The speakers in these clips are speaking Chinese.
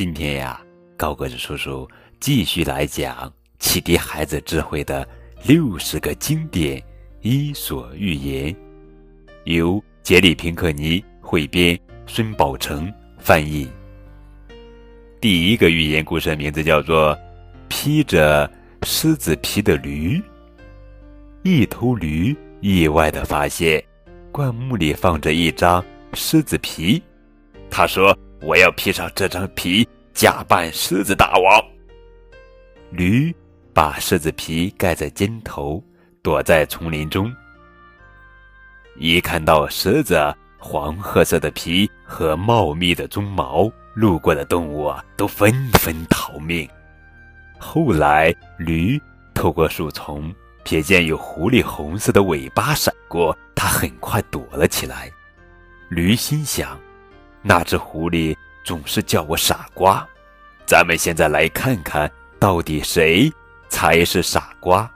今天呀，高个子叔叔继续来讲启迪孩子智慧的六十个经典伊索寓言，由杰里平克尼汇编，孙宝成翻译。第一个寓言故事的名字叫做《披着狮子皮的驴》。一头驴意外的发现，灌木里放着一张狮子皮，他说。我要披上这张皮，假扮狮子大王。驴把狮子皮盖在肩头，躲在丛林中。一看到狮子黄褐色的皮和茂密的鬃毛，路过的动物啊都纷纷逃命。后来，驴透过树丛，瞥见有狐狸红色的尾巴闪过，它很快躲了起来。驴心想。那只狐狸总是叫我傻瓜，咱们现在来看看到底谁才是傻瓜。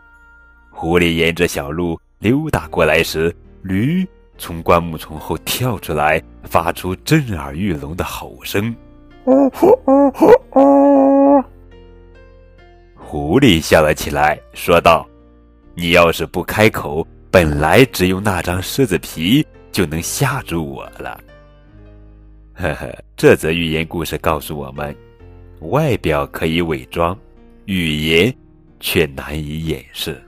狐狸沿着小路溜达过来时，驴从灌木丛后跳出来，发出震耳欲聋的吼声。狐狸笑了起来，说道：“你要是不开口，本来只用那张狮子皮就能吓住我了。”呵呵，这则寓言故事告诉我们：外表可以伪装，语言却难以掩饰。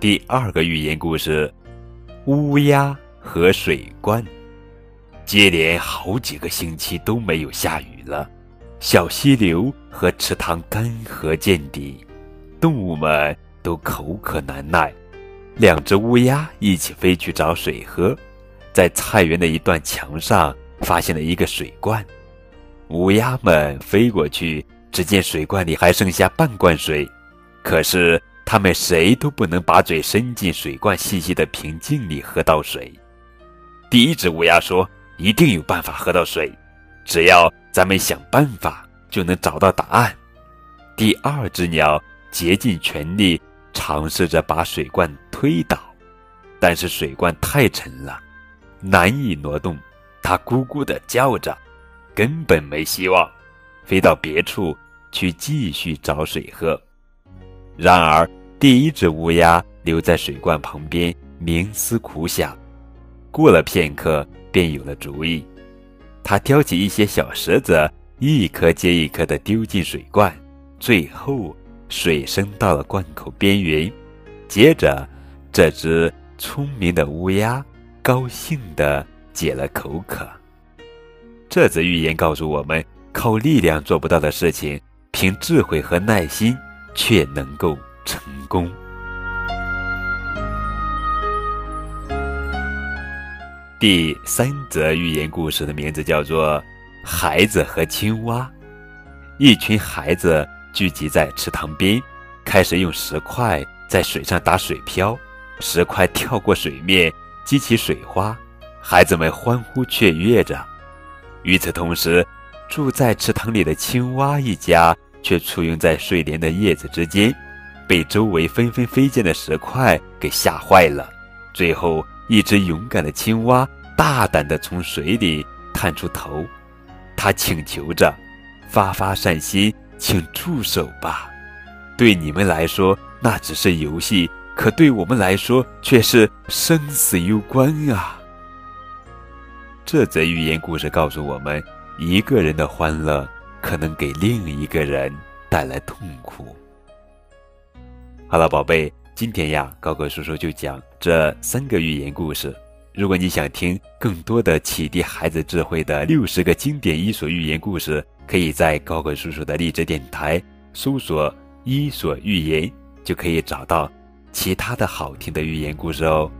第二个寓言故事：乌鸦和水罐。接连好几个星期都没有下雨了，小溪流和池塘干涸见底，动物们都口渴难耐。两只乌鸦一起飞去找水喝，在菜园的一段墙上发现了一个水罐。乌鸦们飞过去，只见水罐里还剩下半罐水，可是它们谁都不能把嘴伸进水罐细细的瓶颈里喝到水。第一只乌鸦说：“一定有办法喝到水，只要咱们想办法，就能找到答案。”第二只鸟竭尽全力尝试着把水罐。推倒，但是水罐太沉了，难以挪动。它咕咕地叫着，根本没希望，飞到别处去继续找水喝。然而，第一只乌鸦留在水罐旁边冥思苦想，过了片刻，便有了主意。它挑起一些小石子，一颗接一颗地丢进水罐，最后水升到了罐口边缘，接着。这只聪明的乌鸦高兴地解了口渴。这则寓言告诉我们：靠力量做不到的事情，凭智慧和耐心却能够成功。第三则寓言故事的名字叫做《孩子和青蛙》。一群孩子聚集在池塘边，开始用石块在水上打水漂。石块跳过水面，激起水花，孩子们欢呼雀跃着。与此同时，住在池塘里的青蛙一家却簇拥在睡莲的叶子之间，被周围纷纷飞溅的石块给吓坏了。最后，一只勇敢的青蛙大胆地从水里探出头，它请求着：“发发善心，请住手吧！对你们来说，那只是游戏。”可对我们来说却是生死攸关啊！这则寓言故事告诉我们，一个人的欢乐可能给另一个人带来痛苦。好了，宝贝，今天呀，高个叔叔就讲这三个寓言故事。如果你想听更多的启迪孩子智慧的六十个经典伊索寓言故事，可以在高个叔叔的励志电台搜索“伊索寓言”，就可以找到。其他的好听的寓言故事哦。